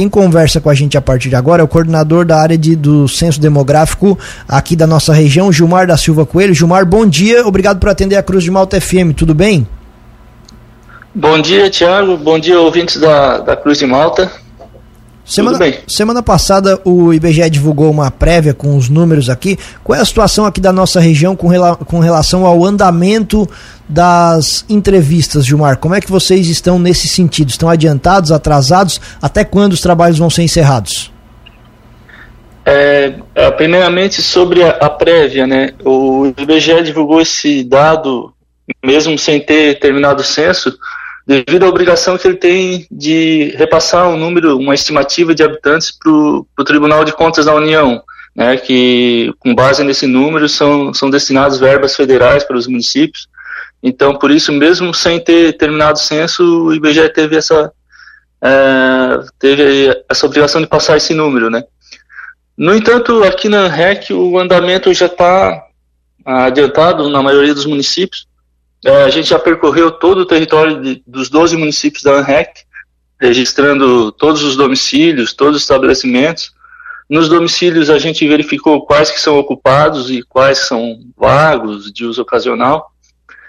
Quem conversa com a gente a partir de agora é o coordenador da área de, do censo demográfico aqui da nossa região, Gilmar da Silva Coelho. Gilmar, bom dia, obrigado por atender a Cruz de Malta FM, tudo bem? Bom dia, Tiago, bom dia, ouvintes da, da Cruz de Malta. Semana, semana passada o IBGE divulgou uma prévia com os números aqui. Qual é a situação aqui da nossa região com, rela, com relação ao andamento das entrevistas, Gilmar? Como é que vocês estão nesse sentido? Estão adiantados, atrasados? Até quando os trabalhos vão ser encerrados? É, é primeiramente sobre a, a prévia, né? O IBGE divulgou esse dado mesmo sem ter terminado o censo devido à obrigação que ele tem de repassar um número, uma estimativa de habitantes para o Tribunal de Contas da União, né, que com base nesse número são, são destinadas verbas federais para os municípios. Então, por isso, mesmo sem ter terminado o censo, o IBGE teve essa, é, teve essa obrigação de passar esse número. Né. No entanto, aqui na REC, o andamento já está adiantado na maioria dos municípios. É, a gente já percorreu todo o território de, dos 12 municípios da ANREC, registrando todos os domicílios, todos os estabelecimentos. Nos domicílios a gente verificou quais que são ocupados e quais são vagos, de uso ocasional.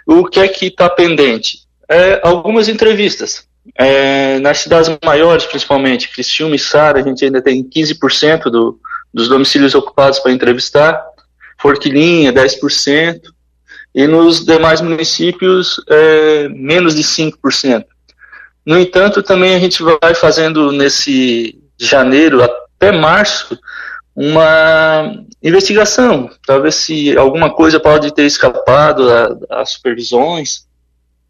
O que é que está pendente? É, algumas entrevistas. É, nas cidades maiores, principalmente, Criciúma e Sara, a gente ainda tem 15% do, dos domicílios ocupados para entrevistar. Forquilinha, 10% e nos demais municípios é, menos de 5%. No entanto, também a gente vai fazendo nesse janeiro até março uma investigação para ver se alguma coisa pode ter escapado às supervisões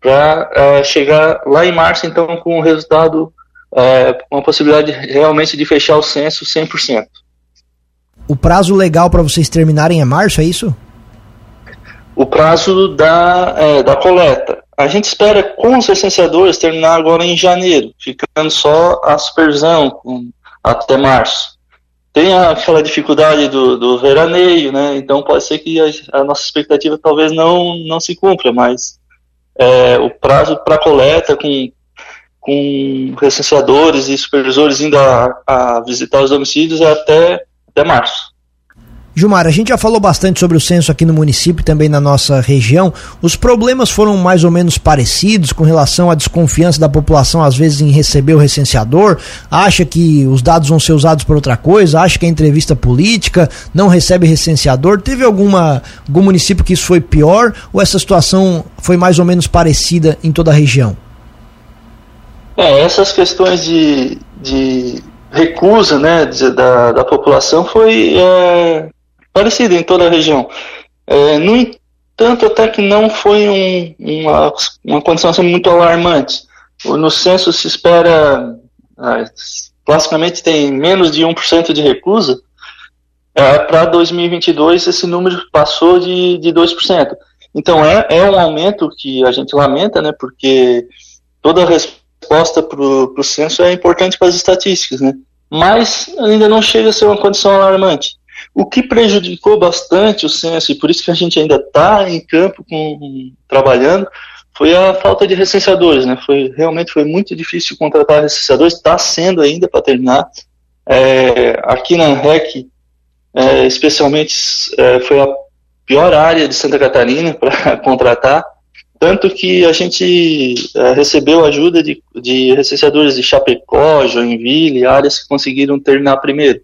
para é, chegar lá em março então com o resultado é, com a possibilidade realmente de fechar o censo 100%. O prazo legal para vocês terminarem é março, é isso? O prazo da, é, da coleta. A gente espera com os licenciadores terminar agora em janeiro, ficando só a supervisão com, até março. Tem aquela dificuldade do, do veraneio, né? Então pode ser que a, a nossa expectativa talvez não, não se cumpra, mas é, o prazo para coleta com, com licenciadores e supervisores indo a, a visitar os domicílios é até, até março. Gilmar, a gente já falou bastante sobre o censo aqui no município e também na nossa região. Os problemas foram mais ou menos parecidos com relação à desconfiança da população, às vezes, em receber o recenseador, acha que os dados vão ser usados por outra coisa, acha que é entrevista política, não recebe recenseador. Teve alguma, algum município que isso foi pior ou essa situação foi mais ou menos parecida em toda a região? É, essas questões de, de recusa né, da, da população foi. É parecida em toda a região. É, no entanto, até que não foi um, uma, uma condição assim, muito alarmante. No censo se espera, ah, classicamente tem menos de 1% de recusa, é, para 2022 esse número passou de, de 2%. Então é, é um aumento que a gente lamenta, né, porque toda resposta para o censo é importante para as estatísticas, né, mas ainda não chega a ser uma condição alarmante. O que prejudicou bastante o censo, e por isso que a gente ainda está em campo com, trabalhando, foi a falta de recenseadores. Né? Foi, realmente foi muito difícil contratar recenseadores, está sendo ainda para terminar. É, aqui na REC, é, especialmente, é, foi a pior área de Santa Catarina para contratar, tanto que a gente é, recebeu ajuda de, de recenseadores de Chapecó, Joinville, áreas que conseguiram terminar primeiro.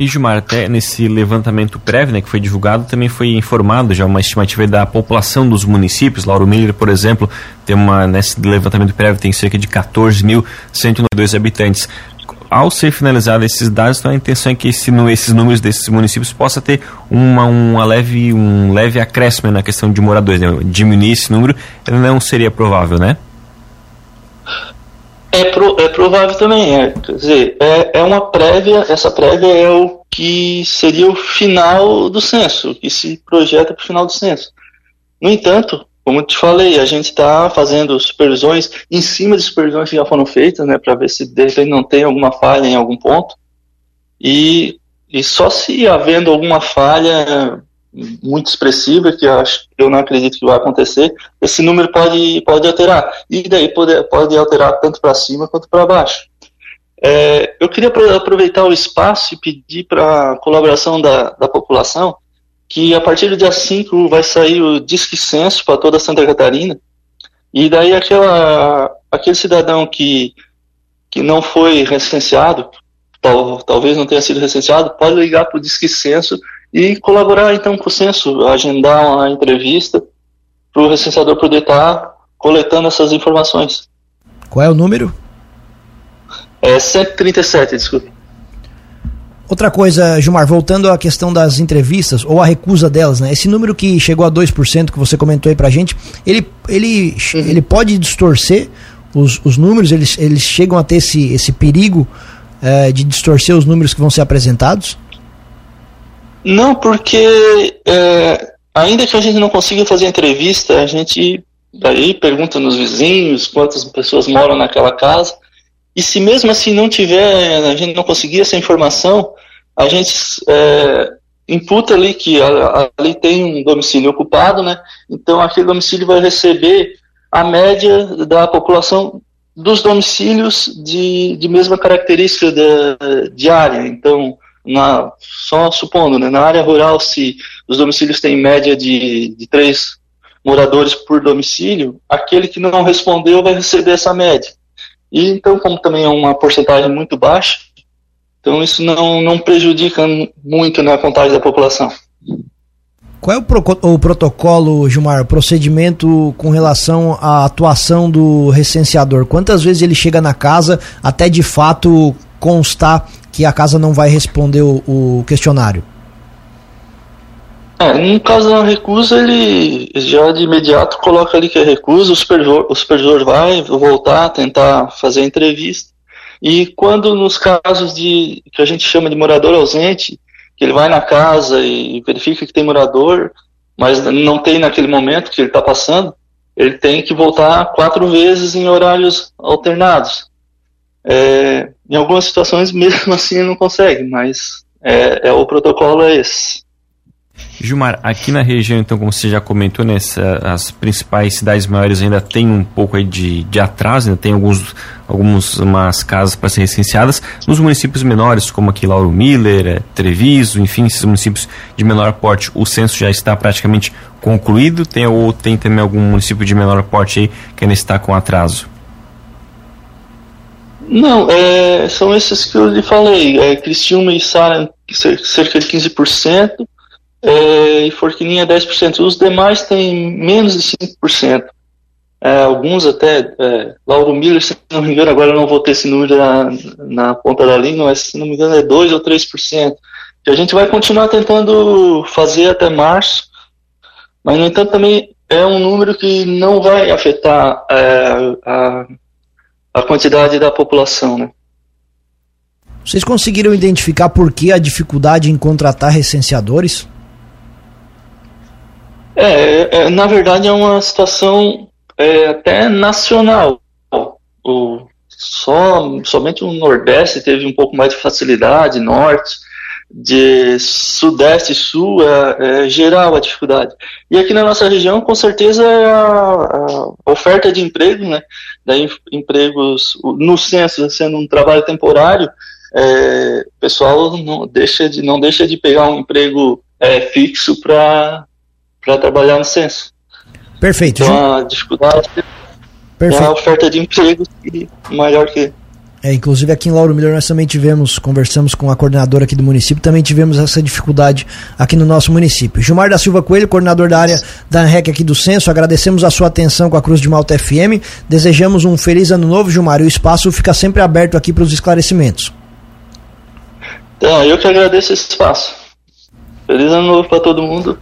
E Gilmar, até nesse levantamento prévio né, que foi divulgado, também foi informado já uma estimativa da população dos municípios. Lauro Miller, por exemplo, tem uma, nesse levantamento prévio tem cerca de 14.192 habitantes. Ao ser finalizado esses dados, então a intenção é que esse, esses números desses municípios possa ter uma, uma leve, um leve acréscimo na questão de moradores. Né? Diminuir esse número não seria provável, né? É, pro, é provável também, é. Quer dizer, é, é uma prévia, essa prévia é o que seria o final do censo, que se projeta para o final do censo. No entanto, como te falei, a gente está fazendo supervisões em cima de supervisões que já foram feitas, né, para ver se de repente não tem alguma falha em algum ponto. E, e só se havendo alguma falha muito expressiva, que eu, acho, eu não acredito que vai acontecer, esse número pode, pode alterar. E daí pode, pode alterar tanto para cima quanto para baixo. É, eu queria aproveitar o espaço e pedir para a colaboração da, da população que a partir do dia 5 vai sair o Disque Censo para toda Santa Catarina, e daí aquela, aquele cidadão que, que não foi recenseado, tal, talvez não tenha sido recenseado, pode ligar para o Disque Censo e colaborar então com o censo, agendar uma entrevista para o recenseador poder estar tá coletando essas informações. Qual é o número? É 137, desculpe. Outra coisa, Gilmar, voltando à questão das entrevistas ou a recusa delas, né? Esse número que chegou a 2% que você comentou aí pra gente, ele, ele, uhum. ele pode distorcer os, os números, eles, eles chegam a ter esse, esse perigo é, de distorcer os números que vão ser apresentados? Não, porque é, ainda que a gente não consiga fazer entrevista, a gente daí pergunta nos vizinhos quantas pessoas moram naquela casa. E se mesmo assim não tiver, a gente não conseguir essa informação, a gente é, imputa ali que ali tem um domicílio ocupado, né? Então aquele domicílio vai receber a média da população dos domicílios de, de mesma característica de área. Então, na, só supondo, né, na área rural, se os domicílios têm média de, de três moradores por domicílio, aquele que não respondeu vai receber essa média. E então, como também é uma porcentagem muito baixa, então isso não, não prejudica muito na contagem da população. Qual é o, pro, o, protocolo, Gilmar, procedimento com relação à atuação do recenseador? Quantas vezes ele chega na casa até de fato constar que a casa não vai responder o, o questionário? É, no caso da recusa, ele já de imediato coloca ali que é recusa, o supervisor, o supervisor vai voltar, tentar fazer a entrevista. E quando nos casos de que a gente chama de morador ausente, que ele vai na casa e verifica que tem morador, mas não tem naquele momento que ele está passando, ele tem que voltar quatro vezes em horários alternados. É, em algumas situações, mesmo assim, não consegue, mas é, é o protocolo é esse. Gilmar, aqui na região, então, como você já comentou, né, as principais cidades maiores ainda tem um pouco aí de, de atraso, ainda tem alguns, algumas casas para ser recenseadas. Nos municípios menores, como aqui Lauro Miller, é, Treviso, enfim, esses municípios de menor porte, o censo já está praticamente concluído, tem, ou tem também algum município de menor porte aí que ainda está com atraso? Não, é, são esses que eu lhe falei, é, Cristiúma e Sara cerca de 15%, é, e Forquilinha 10%. Os demais têm menos de 5%. É, alguns até, é, Lauro Miller, se não me engano, agora eu não vou ter esse número na, na ponta da língua, mas se não me engano é 2 ou 3%. Que a gente vai continuar tentando fazer até março, mas no entanto também é um número que não vai afetar é, a, a quantidade da população, né? Vocês conseguiram identificar por que a dificuldade em contratar recenseadores? É, é, na verdade é uma situação é, até nacional. O, só, somente o Nordeste teve um pouco mais de facilidade, Norte, de Sudeste e Sul é, é geral a dificuldade. E aqui na nossa região, com certeza, é a, a oferta de emprego, né, daí empregos no censo, sendo um trabalho temporário, é, o pessoal não deixa de, não deixa de pegar um emprego é, fixo para para trabalhar no censo. Perfeito. Então a dificuldade Perfeito. é a oferta de emprego maior que é, inclusive aqui em Lauro Miller nós também tivemos, conversamos com a coordenadora aqui do município, também tivemos essa dificuldade aqui no nosso município. Gilmar da Silva Coelho, coordenador da área da ANREC aqui do Censo, agradecemos a sua atenção com a Cruz de Malta FM, desejamos um feliz ano novo, Gilmar, e o espaço fica sempre aberto aqui para os esclarecimentos. Então, eu que agradeço esse espaço. Feliz ano novo para todo mundo.